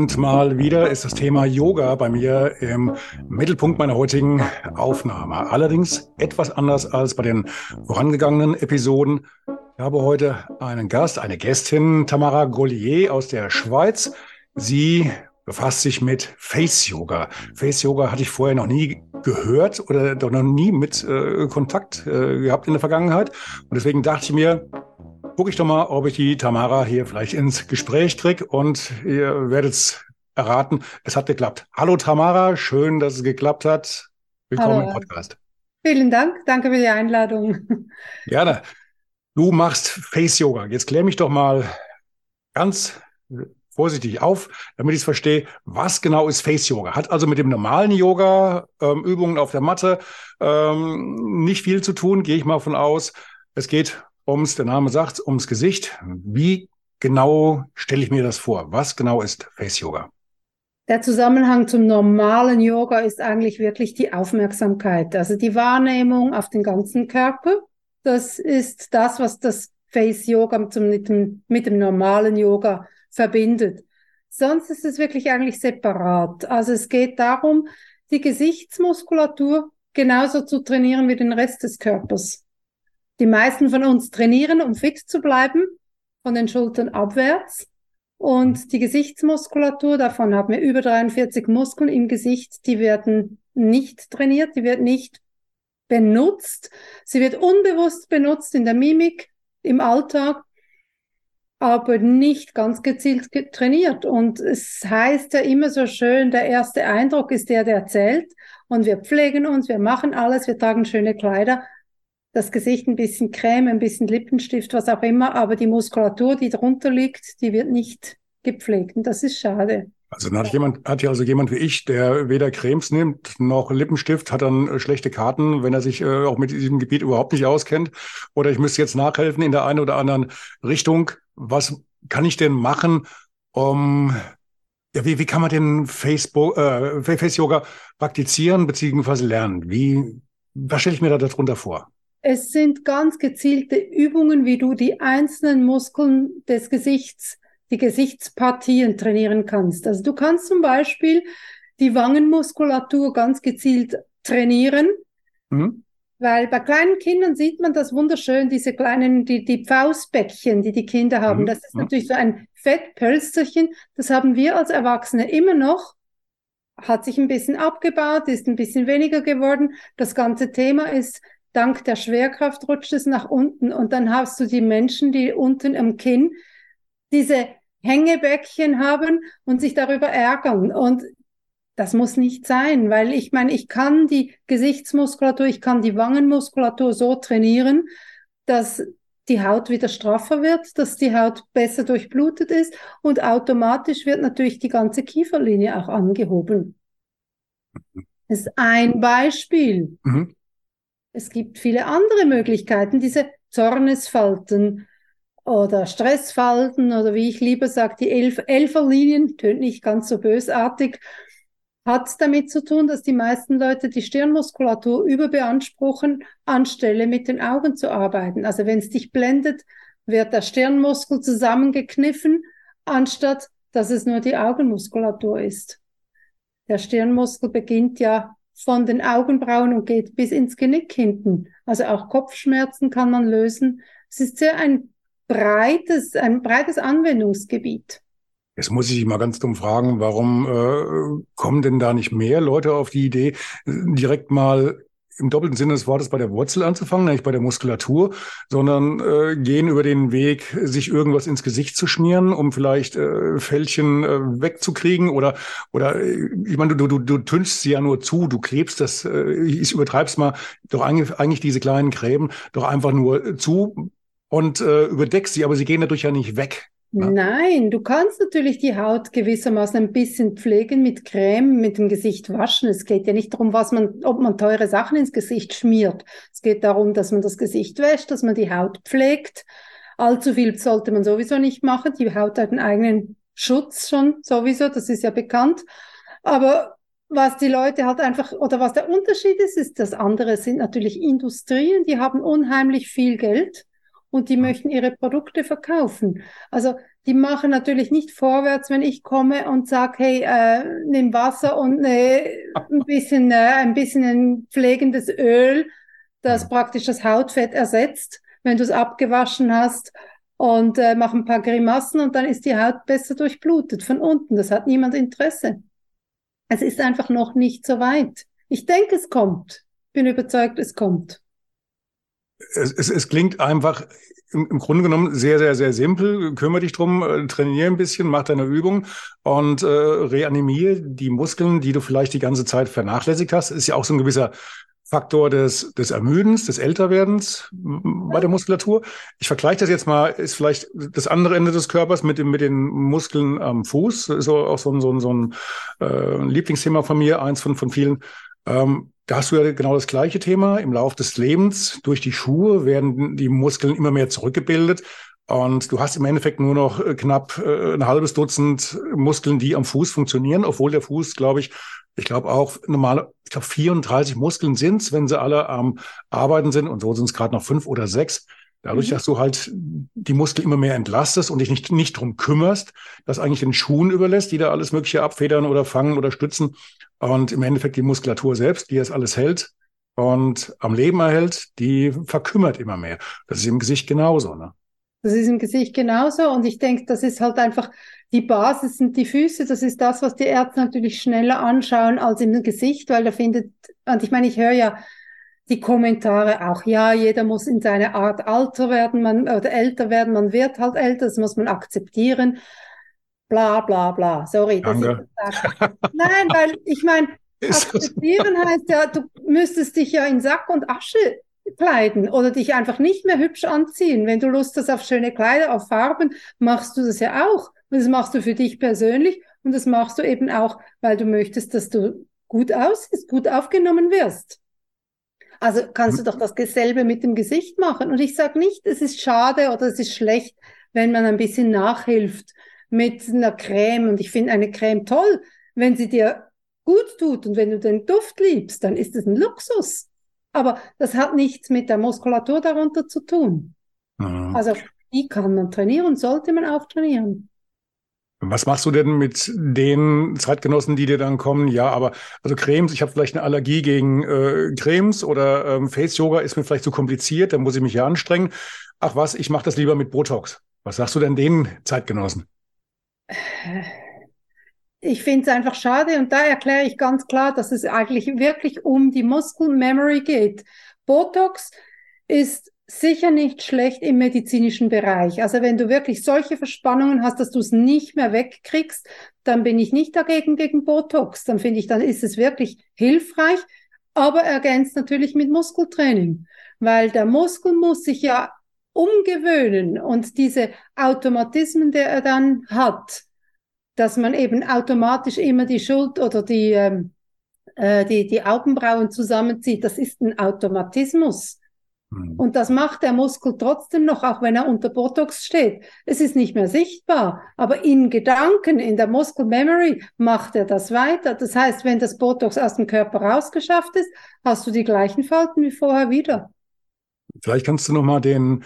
Und mal wieder ist das Thema Yoga bei mir im Mittelpunkt meiner heutigen Aufnahme. Allerdings etwas anders als bei den vorangegangenen Episoden. Ich habe heute einen Gast, eine Gästin, Tamara Gollier aus der Schweiz. Sie befasst sich mit Face Yoga. Face Yoga hatte ich vorher noch nie gehört oder noch nie mit äh, Kontakt äh, gehabt in der Vergangenheit. Und deswegen dachte ich mir, gucke ich doch mal, ob ich die Tamara hier vielleicht ins Gespräch kriege und ihr werdet es erraten, es hat geklappt. Hallo Tamara, schön, dass es geklappt hat. Willkommen Hallo. im Podcast. Vielen Dank, danke für die Einladung. Gerne. Du machst Face Yoga. Jetzt klär mich doch mal ganz vorsichtig auf, damit ich es verstehe. Was genau ist Face Yoga? Hat also mit dem normalen Yoga, ähm, Übungen auf der Matte, ähm, nicht viel zu tun, gehe ich mal von aus. Es geht ums, der Name sagt, ums Gesicht. Wie genau stelle ich mir das vor? Was genau ist Face Yoga? Der Zusammenhang zum normalen Yoga ist eigentlich wirklich die Aufmerksamkeit, also die Wahrnehmung auf den ganzen Körper. Das ist das, was das Face Yoga mit, mit dem normalen Yoga verbindet. Sonst ist es wirklich eigentlich separat. Also es geht darum, die Gesichtsmuskulatur genauso zu trainieren wie den Rest des Körpers. Die meisten von uns trainieren, um fit zu bleiben, von den Schultern abwärts. Und die Gesichtsmuskulatur, davon haben wir über 43 Muskeln im Gesicht, die werden nicht trainiert, die wird nicht benutzt. Sie wird unbewusst benutzt in der Mimik, im Alltag, aber nicht ganz gezielt trainiert. Und es heißt ja immer so schön, der erste Eindruck ist der, der zählt. Und wir pflegen uns, wir machen alles, wir tragen schöne Kleider, das Gesicht ein bisschen Creme, ein bisschen Lippenstift, was auch immer, aber die Muskulatur, die drunter liegt, die wird nicht gepflegt und das ist schade. Also dann hat jemand, hat ja also jemand wie ich, der weder Cremes nimmt noch Lippenstift, hat dann äh, schlechte Karten, wenn er sich äh, auch mit diesem Gebiet überhaupt nicht auskennt. Oder ich müsste jetzt nachhelfen in der einen oder anderen Richtung. Was kann ich denn machen, um ja, wie, wie kann man denn Facebook, äh, Face Yoga praktizieren bzw. lernen? Wie, was stelle ich mir da darunter vor? Es sind ganz gezielte Übungen, wie du die einzelnen Muskeln des Gesichts, die Gesichtspartien trainieren kannst. Also du kannst zum Beispiel die Wangenmuskulatur ganz gezielt trainieren. Mhm. Weil bei kleinen Kindern sieht man das wunderschön, diese kleinen, die, die Faustbäckchen, die die Kinder haben. Mhm. Das ist natürlich so ein Fettpölsterchen. Das haben wir als Erwachsene immer noch. Hat sich ein bisschen abgebaut, ist ein bisschen weniger geworden. Das ganze Thema ist dank der Schwerkraft rutscht es nach unten und dann hast du die Menschen, die unten am Kinn diese Hängebäckchen haben und sich darüber ärgern. Und das muss nicht sein, weil ich meine, ich kann die Gesichtsmuskulatur, ich kann die Wangenmuskulatur so trainieren, dass die Haut wieder straffer wird, dass die Haut besser durchblutet ist und automatisch wird natürlich die ganze Kieferlinie auch angehoben. Das ist ein Beispiel. Mhm. Es gibt viele andere Möglichkeiten, diese Zornesfalten oder Stressfalten oder wie ich lieber sage, die Elf Elferlinien, tönt nicht ganz so bösartig, hat damit zu tun, dass die meisten Leute die Stirnmuskulatur überbeanspruchen, anstelle mit den Augen zu arbeiten. Also wenn es dich blendet, wird der Stirnmuskel zusammengekniffen, anstatt dass es nur die Augenmuskulatur ist. Der Stirnmuskel beginnt ja von den Augenbrauen und geht bis ins Genick hinten. Also auch Kopfschmerzen kann man lösen. Es ist sehr ein breites, ein breites Anwendungsgebiet. Jetzt muss ich dich mal ganz dumm fragen, warum äh, kommen denn da nicht mehr Leute auf die Idee, direkt mal im doppelten Sinne des Wortes bei der Wurzel anzufangen, nicht bei der Muskulatur, sondern äh, gehen über den Weg, sich irgendwas ins Gesicht zu schmieren, um vielleicht äh, Fältchen äh, wegzukriegen oder oder äh, ich meine, du, du, du tünchst sie ja nur zu, du klebst das, äh, ich übertreib's mal, doch eigentlich, eigentlich diese kleinen Gräben doch einfach nur zu und äh, überdeckst sie, aber sie gehen dadurch ja nicht weg. Nein, du kannst natürlich die Haut gewissermaßen ein bisschen pflegen mit Creme, mit dem Gesicht waschen. Es geht ja nicht darum, was man, ob man teure Sachen ins Gesicht schmiert. Es geht darum, dass man das Gesicht wäscht, dass man die Haut pflegt. Allzu viel sollte man sowieso nicht machen. Die Haut hat einen eigenen Schutz schon sowieso, das ist ja bekannt. Aber was die Leute halt einfach, oder was der Unterschied ist, ist, das andere sind natürlich Industrien, die haben unheimlich viel Geld und die möchten ihre Produkte verkaufen. Also die machen natürlich nicht vorwärts, wenn ich komme und sage, hey, äh, nimm Wasser und äh, ein bisschen, äh, ein bisschen ein pflegendes Öl, das praktisch das Hautfett ersetzt, wenn du es abgewaschen hast und äh, mach ein paar Grimassen und dann ist die Haut besser durchblutet von unten. Das hat niemand Interesse. Es ist einfach noch nicht so weit. Ich denke, es kommt. Bin überzeugt, es kommt. Es, es, es klingt einfach im, im Grunde genommen sehr, sehr, sehr simpel. Kümmere dich drum, äh, trainiere ein bisschen, mach deine Übung und äh, reanimiere die Muskeln, die du vielleicht die ganze Zeit vernachlässigt hast. Ist ja auch so ein gewisser Faktor des, des Ermüdens, des Älterwerdens bei der Muskulatur. Ich vergleiche das jetzt mal, ist vielleicht das andere Ende des Körpers mit, dem, mit den Muskeln am Fuß. Ist auch so ein, so ein, so ein äh, Lieblingsthema von mir, eins von, von vielen. Ähm, da hast du ja genau das gleiche Thema. Im Laufe des Lebens durch die Schuhe werden die Muskeln immer mehr zurückgebildet. Und du hast im Endeffekt nur noch äh, knapp äh, ein halbes Dutzend Muskeln, die am Fuß funktionieren, obwohl der Fuß, glaube ich, ich glaube auch normale, ich glaube 34 Muskeln sind's, wenn sie alle am Arbeiten sind und so sind es gerade noch fünf oder sechs. Dadurch, mhm. dass du halt die Muskeln immer mehr entlastest und dich nicht, nicht drum kümmerst, das eigentlich den Schuhen überlässt, die da alles Mögliche abfedern oder fangen oder stützen. Und im Endeffekt die Muskulatur selbst, die das alles hält und am Leben erhält, die verkümmert immer mehr. Das ist im Gesicht genauso. Ne? Das ist im Gesicht genauso. Und ich denke, das ist halt einfach die Basis sind die Füße. Das ist das, was die Ärzte natürlich schneller anschauen als im Gesicht, weil da findet, und ich meine, ich höre ja die Kommentare auch, ja, jeder muss in seiner Art alter werden, man, oder älter werden, man wird halt älter, das muss man akzeptieren. Bla, bla, bla. Sorry. Dass Nein, weil ich meine, akzeptieren heißt ja, du müsstest dich ja in Sack und Asche kleiden oder dich einfach nicht mehr hübsch anziehen. Wenn du Lust hast auf schöne Kleider, auf Farben, machst du das ja auch. Und das machst du für dich persönlich und das machst du eben auch, weil du möchtest, dass du gut aussiehst, gut aufgenommen wirst. Also kannst du doch das selbe mit dem Gesicht machen. Und ich sage nicht, es ist schade oder es ist schlecht, wenn man ein bisschen nachhilft mit einer Creme. Und ich finde eine Creme toll, wenn sie dir gut tut und wenn du den Duft liebst, dann ist es ein Luxus. Aber das hat nichts mit der Muskulatur darunter zu tun. Mhm. Also die kann man trainieren, sollte man auch trainieren. Was machst du denn mit den Zeitgenossen, die dir dann kommen? Ja, aber also Cremes, ich habe vielleicht eine Allergie gegen äh, Cremes oder ähm, Face Yoga ist mir vielleicht zu kompliziert, da muss ich mich ja anstrengen. Ach was, ich mache das lieber mit Botox. Was sagst du denn den Zeitgenossen? Ich finde es einfach schade und da erkläre ich ganz klar, dass es eigentlich wirklich um die Muskelmemory geht. Botox ist sicher nicht schlecht im medizinischen Bereich. Also wenn du wirklich solche Verspannungen hast, dass du es nicht mehr wegkriegst, dann bin ich nicht dagegen gegen Botox. Dann finde ich, dann ist es wirklich hilfreich, aber ergänzt natürlich mit Muskeltraining, weil der Muskel muss sich ja umgewöhnen und diese Automatismen, der er dann hat, dass man eben automatisch immer die Schuld oder die, ähm, äh, die, die Augenbrauen zusammenzieht, das ist ein Automatismus. Hm. Und das macht der Muskel trotzdem noch, auch wenn er unter Botox steht. Es ist nicht mehr sichtbar, aber in Gedanken, in der Muscle Memory macht er das weiter. Das heißt, wenn das Botox aus dem Körper rausgeschafft ist, hast du die gleichen Falten wie vorher wieder. Vielleicht kannst du noch mal den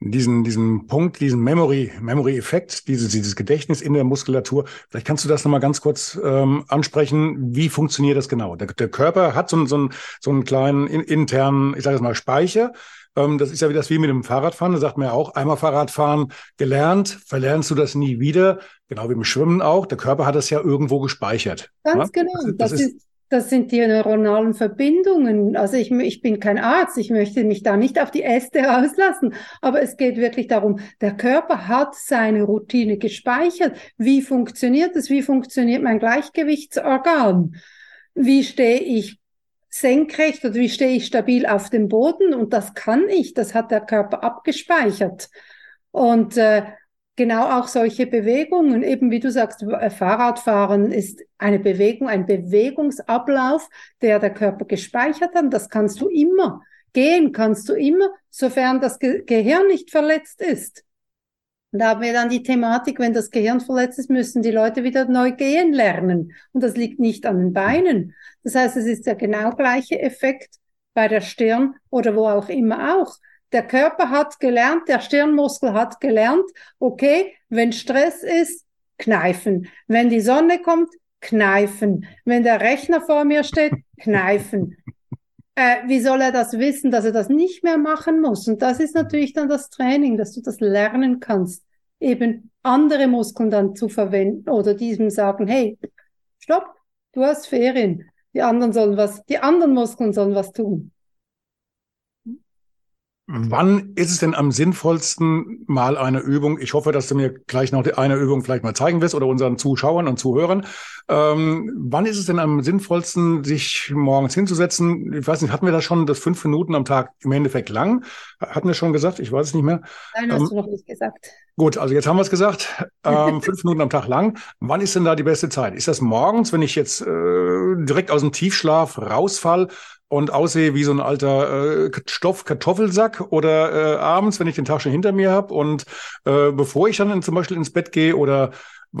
diesen, diesen Punkt, diesen Memory, Memory-Effekt, dieses, dieses Gedächtnis in der Muskulatur. Vielleicht kannst du das nochmal ganz kurz ähm, ansprechen. Wie funktioniert das genau? Der, der Körper hat so, so, so einen kleinen in, internen, ich sage jetzt mal, Speicher. Ähm, das ist ja wie das wie mit dem Fahrradfahren. Da sagt man ja auch, einmal Fahrradfahren gelernt, verlernst du das nie wieder. Genau wie im Schwimmen auch. Der Körper hat das ja irgendwo gespeichert. Ganz ja? genau. Das, das, das ist, das sind die neuronalen Verbindungen. Also ich, ich bin kein Arzt, ich möchte mich da nicht auf die Äste rauslassen, aber es geht wirklich darum, der Körper hat seine Routine gespeichert. Wie funktioniert es? Wie funktioniert mein Gleichgewichtsorgan? Wie stehe ich senkrecht oder wie stehe ich stabil auf dem Boden? Und das kann ich, das hat der Körper abgespeichert. Und äh, genau auch solche Bewegungen, eben wie du sagst, äh, Fahrradfahren ist eine Bewegung, ein Bewegungsablauf, der der Körper gespeichert hat. Das kannst du immer. Gehen kannst du immer, sofern das Ge Gehirn nicht verletzt ist. Und da haben wir dann die Thematik, wenn das Gehirn verletzt ist, müssen die Leute wieder neu gehen lernen. Und das liegt nicht an den Beinen. Das heißt, es ist der genau gleiche Effekt bei der Stirn oder wo auch immer auch. Der Körper hat gelernt, der Stirnmuskel hat gelernt, okay, wenn Stress ist, kneifen. Wenn die Sonne kommt, kneifen. Wenn der Rechner vor mir steht, kneifen. Äh, wie soll er das wissen, dass er das nicht mehr machen muss? Und das ist natürlich dann das Training, dass du das lernen kannst, eben andere Muskeln dann zu verwenden oder diesem sagen, hey, stopp, du hast Ferien. Die anderen sollen was, die anderen Muskeln sollen was tun. Wann ist es denn am sinnvollsten mal eine Übung? Ich hoffe, dass du mir gleich noch eine Übung vielleicht mal zeigen wirst oder unseren Zuschauern und Zuhörern. Ähm, wann ist es denn am sinnvollsten, sich morgens hinzusetzen? Ich weiß nicht, hatten wir da schon das fünf Minuten am Tag im Endeffekt lang? Hatten wir schon gesagt? Ich weiß es nicht mehr. Nein, hast ähm, du noch nicht gesagt. Gut, also jetzt haben wir es gesagt. Ähm, fünf Minuten am Tag lang. Wann ist denn da die beste Zeit? Ist das morgens, wenn ich jetzt äh, direkt aus dem Tiefschlaf rausfall? Und aussehe wie so ein alter äh, Stoffkartoffelsack oder äh, abends, wenn ich den Tag schon hinter mir habe und äh, bevor ich dann in, zum Beispiel ins Bett gehe oder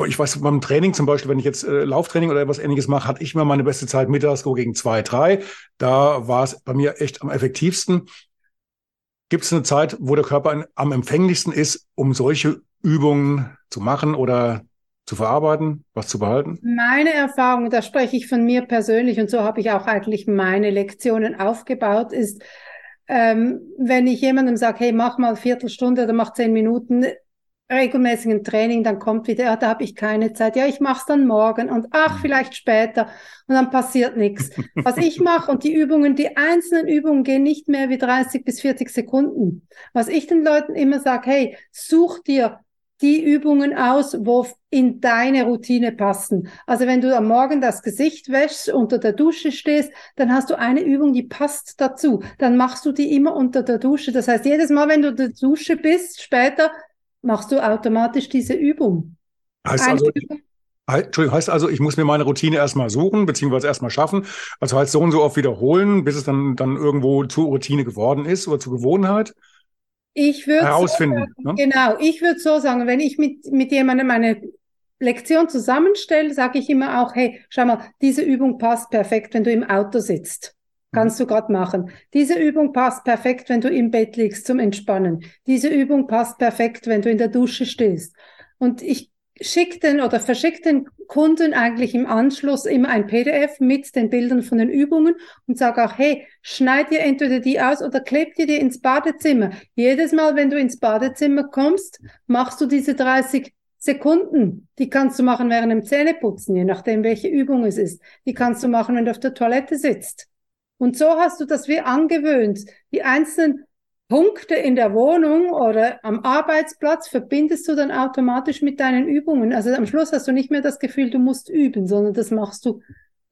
ich weiß, beim Training zum Beispiel, wenn ich jetzt äh, Lauftraining oder etwas ähnliches mache, hatte ich immer meine beste Zeit mittags so gegen zwei, drei. Da war es bei mir echt am effektivsten. Gibt es eine Zeit, wo der Körper am empfänglichsten ist, um solche Übungen zu machen oder zu verarbeiten, was zu behalten? Meine Erfahrung, da spreche ich von mir persönlich und so habe ich auch eigentlich meine Lektionen aufgebaut, ist, ähm, wenn ich jemandem sage, hey, mach mal eine Viertelstunde oder mach zehn Minuten regelmäßigen Training, dann kommt wieder, ja, da habe ich keine Zeit, ja, ich mache es dann morgen und ach, mhm. vielleicht später und dann passiert nichts. Was ich mache und die Übungen, die einzelnen Übungen gehen nicht mehr wie 30 bis 40 Sekunden. Was ich den Leuten immer sage, hey, such dir die Übungen aus, wo in deine Routine passen. Also wenn du am Morgen das Gesicht wäschst, unter der Dusche stehst, dann hast du eine Übung, die passt dazu. Dann machst du die immer unter der Dusche. Das heißt, jedes Mal, wenn du in der Dusche bist, später machst du automatisch diese Übung. Heißt also, Entschuldigung, heißt also, ich muss mir meine Routine erstmal suchen, beziehungsweise erstmal schaffen. Also heißt so und so oft wiederholen, bis es dann, dann irgendwo zur Routine geworden ist oder zur Gewohnheit. Ich würde herausfinden. So sagen, ne? Genau, ich würde so sagen, wenn ich mit, mit jemandem eine Lektion zusammenstelle, sage ich immer auch, hey, schau mal, diese Übung passt perfekt, wenn du im Auto sitzt. Kannst du gerade machen. Diese Übung passt perfekt, wenn du im Bett liegst zum Entspannen. Diese Übung passt perfekt, wenn du in der Dusche stehst. Und ich schicke den oder verschicke den Kunden eigentlich im Anschluss immer ein PDF mit den Bildern von den Übungen und sage auch, hey, schneid dir entweder die aus oder klebt dir die ins Badezimmer. Jedes Mal, wenn du ins Badezimmer kommst, machst du diese 30 Sekunden. Die kannst du machen während dem Zähneputzen, je nachdem, welche Übung es ist. Die kannst du machen, wenn du auf der Toilette sitzt. Und so hast du das wie angewöhnt, die einzelnen Punkte in der Wohnung oder am Arbeitsplatz verbindest du dann automatisch mit deinen Übungen. Also am Schluss hast du nicht mehr das Gefühl, du musst üben, sondern das machst du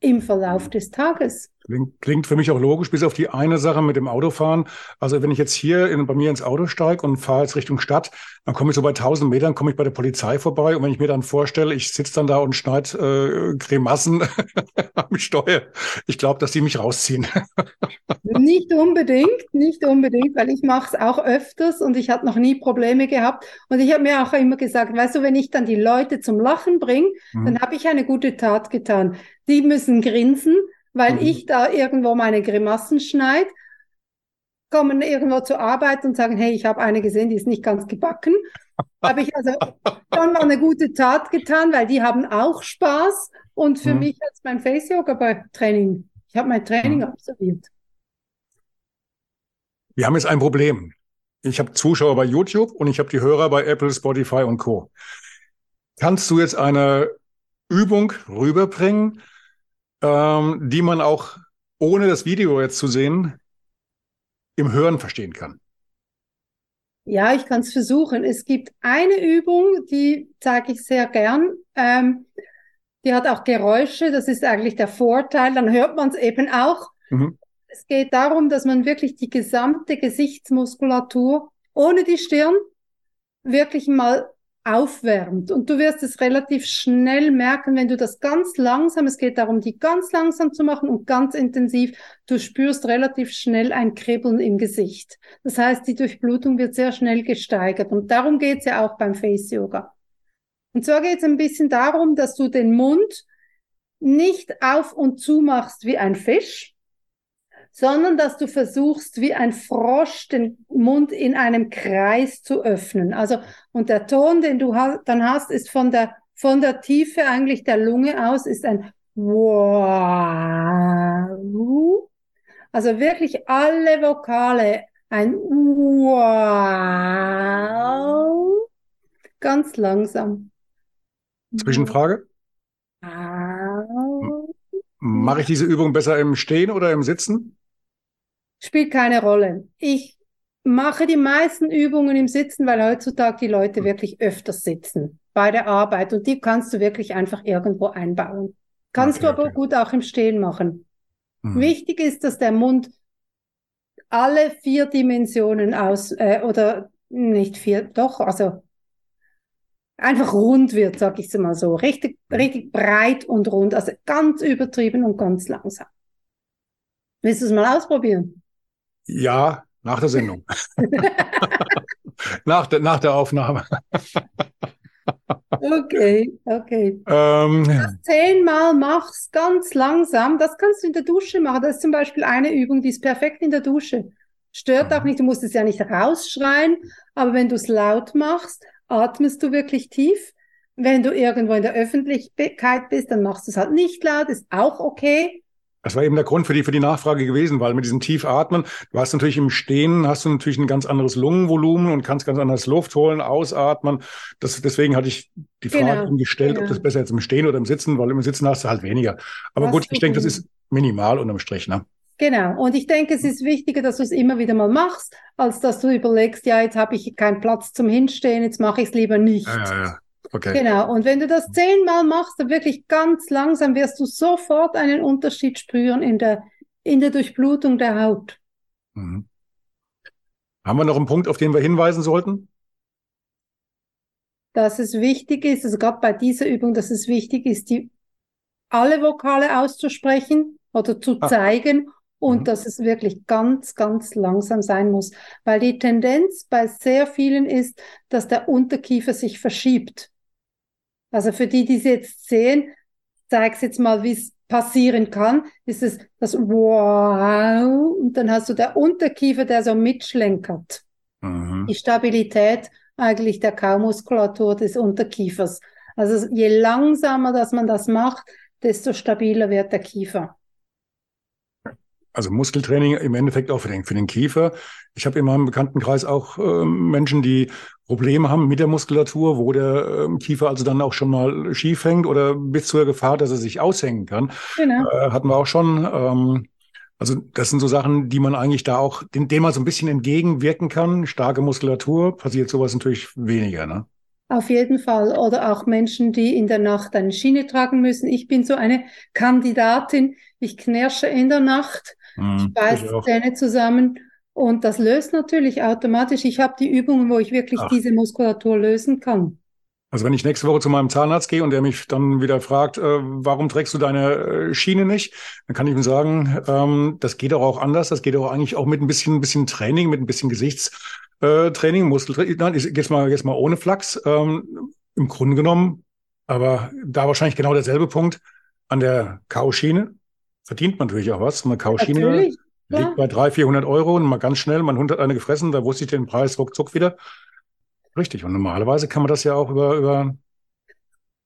im Verlauf des Tages. Klingt, klingt für mich auch logisch, bis auf die eine Sache mit dem Autofahren. Also wenn ich jetzt hier in, bei mir ins Auto steige und fahre jetzt Richtung Stadt, dann komme ich so bei 1000 Metern, komme ich bei der Polizei vorbei. Und wenn ich mir dann vorstelle, ich sitze dann da und schneide äh, Cremassen am Steuer, ich glaube, dass die mich rausziehen. nicht unbedingt, nicht unbedingt, weil ich mache es auch öfters und ich habe noch nie Probleme gehabt. Und ich habe mir auch immer gesagt, weißt du, wenn ich dann die Leute zum Lachen bringe, mhm. dann habe ich eine gute Tat getan. Die müssen grinsen weil mhm. ich da irgendwo meine Grimassen schneide, kommen irgendwo zur Arbeit und sagen, hey, ich habe eine gesehen, die ist nicht ganz gebacken. habe ich also schon mal eine gute Tat getan, weil die haben auch Spaß. Und für mhm. mich als mein Face Yoga Training, ich habe mein Training mhm. absolviert. Wir haben jetzt ein Problem. Ich habe Zuschauer bei YouTube und ich habe die Hörer bei Apple, Spotify und Co. Kannst du jetzt eine Übung rüberbringen, ähm, die man auch ohne das Video jetzt zu sehen im Hören verstehen kann. Ja, ich kann es versuchen. Es gibt eine Übung, die zeige ich sehr gern. Ähm, die hat auch Geräusche. Das ist eigentlich der Vorteil. Dann hört man es eben auch. Mhm. Es geht darum, dass man wirklich die gesamte Gesichtsmuskulatur ohne die Stirn wirklich mal aufwärmt. Und du wirst es relativ schnell merken, wenn du das ganz langsam, es geht darum, die ganz langsam zu machen und ganz intensiv, du spürst relativ schnell ein Kribbeln im Gesicht. Das heißt, die Durchblutung wird sehr schnell gesteigert. Und darum geht's ja auch beim Face Yoga. Und zwar geht es ein bisschen darum, dass du den Mund nicht auf und zu machst wie ein Fisch, sondern dass du versuchst, wie ein Frosch den Mund in einem Kreis zu öffnen. Also, und der Ton, den du ha dann hast, ist von der, von der Tiefe eigentlich der Lunge aus, ist ein Wow. Also wirklich alle Vokale, ein Wow. Ganz langsam. Zwischenfrage? Mache ich diese Übung besser im Stehen oder im Sitzen? Spielt keine Rolle. Ich mache die meisten Übungen im Sitzen, weil heutzutage die Leute wirklich öfters sitzen bei der Arbeit und die kannst du wirklich einfach irgendwo einbauen. Kannst okay, du aber okay. gut auch im Stehen machen. Mhm. Wichtig ist, dass der Mund alle vier Dimensionen aus äh, oder nicht vier, doch, also einfach rund wird, sag ich mal so. Richtig, richtig breit und rund. Also ganz übertrieben und ganz langsam. Willst du es mal ausprobieren? Ja, nach der Sendung. nach, der, nach der Aufnahme. okay, okay. Ähm, das zehnmal machst, ganz langsam, das kannst du in der Dusche machen. Das ist zum Beispiel eine Übung, die ist perfekt in der Dusche. Stört mhm. auch nicht, du musst es ja nicht rausschreien, aber wenn du es laut machst, atmest du wirklich tief. Wenn du irgendwo in der Öffentlichkeit bist, dann machst du es halt nicht laut, ist auch okay. Das war eben der Grund für die, für die Nachfrage gewesen, weil mit diesem Tiefatmen, du hast natürlich im Stehen, hast du natürlich ein ganz anderes Lungenvolumen und kannst ganz anders Luft holen, ausatmen. Das, deswegen hatte ich die Frage genau, gestellt, genau. ob das besser jetzt im Stehen oder im Sitzen, weil im Sitzen hast du halt weniger. Aber hast gut, ich denke, das ist minimal unterm Strich, ne? Genau. Und ich denke, es ist wichtiger, dass du es immer wieder mal machst, als dass du überlegst, ja, jetzt habe ich keinen Platz zum Hinstehen, jetzt mache ich es lieber nicht. Ja, ja, ja. Okay. Genau. Und wenn du das zehnmal machst, dann wirklich ganz langsam wirst du sofort einen Unterschied spüren in der, in der Durchblutung der Haut. Mhm. Haben wir noch einen Punkt, auf den wir hinweisen sollten? Dass es wichtig ist, also gerade bei dieser Übung, dass es wichtig ist, die alle Vokale auszusprechen oder zu ah. zeigen und mhm. dass es wirklich ganz, ganz langsam sein muss, weil die Tendenz bei sehr vielen ist, dass der Unterkiefer sich verschiebt. Also für die, die es jetzt sehen, zeig's jetzt mal, wie es passieren kann, ist es das Wow und dann hast du der Unterkiefer, der so mitschlenkert. Mhm. Die Stabilität eigentlich der Kaumuskulatur des Unterkiefers. Also je langsamer, dass man das macht, desto stabiler wird der Kiefer also Muskeltraining im Endeffekt auch für den, für den Kiefer. Ich habe in meinem Bekanntenkreis auch äh, Menschen, die Probleme haben mit der Muskulatur, wo der äh, Kiefer also dann auch schon mal schief hängt oder bis zur Gefahr, dass er sich aushängen kann. Genau. Äh, hatten wir auch schon. Ähm, also das sind so Sachen, die man eigentlich da auch, dem, dem man so ein bisschen entgegenwirken kann. Starke Muskulatur passiert sowas natürlich weniger. Ne? Auf jeden Fall. Oder auch Menschen, die in der Nacht eine Schiene tragen müssen. Ich bin so eine Kandidatin. Ich knirsche in der Nacht Mhm, ich beiße Zähne zusammen und das löst natürlich automatisch. Ich habe die Übungen, wo ich wirklich Ach. diese Muskulatur lösen kann. Also wenn ich nächste Woche zu meinem Zahnarzt gehe und der mich dann wieder fragt, äh, warum trägst du deine äh, Schiene nicht, dann kann ich ihm sagen, ähm, das geht auch anders. Das geht auch eigentlich auch mit ein bisschen, ein bisschen Training, mit ein bisschen Gesichtstraining, Muskeltraining. Nein, jetzt mal, jetzt mal ohne Flachs. Ähm, Im Grunde genommen, aber da wahrscheinlich genau derselbe Punkt an der Kauschiene verdient man natürlich auch was. Eine Kauschiene natürlich, liegt bei 300, 400 Euro und mal ganz schnell, man hat eine gefressen, da wusste ich den Preis ruckzuck wieder. Richtig. Und normalerweise kann man das ja auch über, über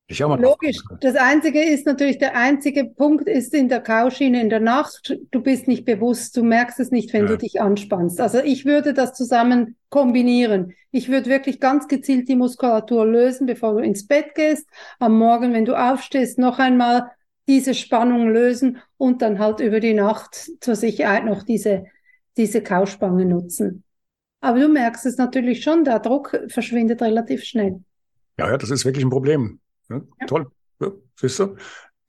ich auch mal Logisch. Das einzige ist natürlich, der einzige Punkt ist in der Kauschiene in der Nacht. Du bist nicht bewusst, du merkst es nicht, wenn ja. du dich anspannst. Also ich würde das zusammen kombinieren. Ich würde wirklich ganz gezielt die Muskulatur lösen, bevor du ins Bett gehst. Am Morgen, wenn du aufstehst, noch einmal diese Spannung lösen und dann halt über die Nacht zur Sicherheit noch diese, diese Kauspange nutzen. Aber du merkst es natürlich schon, der Druck verschwindet relativ schnell. Ja, ja, das ist wirklich ein Problem. Ja, ja. Toll. Ja, siehst du?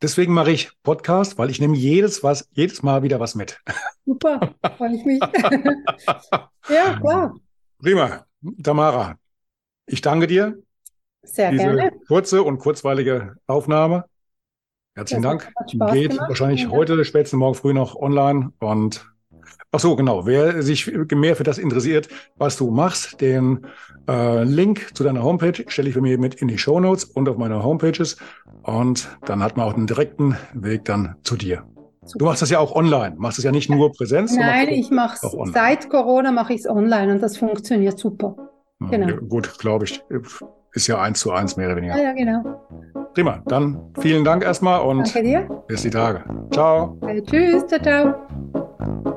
Deswegen mache ich Podcast, weil ich nehme jedes was, jedes Mal wieder was mit. Super, freue ich mich. ja, klar. Prima. Tamara, ich danke dir Sehr diese gerne. kurze und kurzweilige Aufnahme. Herzlichen Das Dank. Geht gemacht. wahrscheinlich Ja. heute, spätestens morgen früh noch online. Und ach so, genau. Wer sich mehr für das interessiert, was du machst, den äh, Link zu deiner Homepage stelle ich für mich mit in die Show Notes und auf meine Homepages. Und dann hat man auch einen direkten Weg dann zu dir. Du machst das ja auch online. Machst es ja nicht nur Präsenz. Nein, ich mache es seit Corona mache ich es online und das funktioniert super. Ja, genau. ja, Gut, glaube ich. Ist ja eins zu eins mehr oder Ja, weniger. ja, genau. Prima. Dann vielen Dank erstmal und Danke dir. bis die Tage. Ciao. Äh, tschüss, ciao, ciao.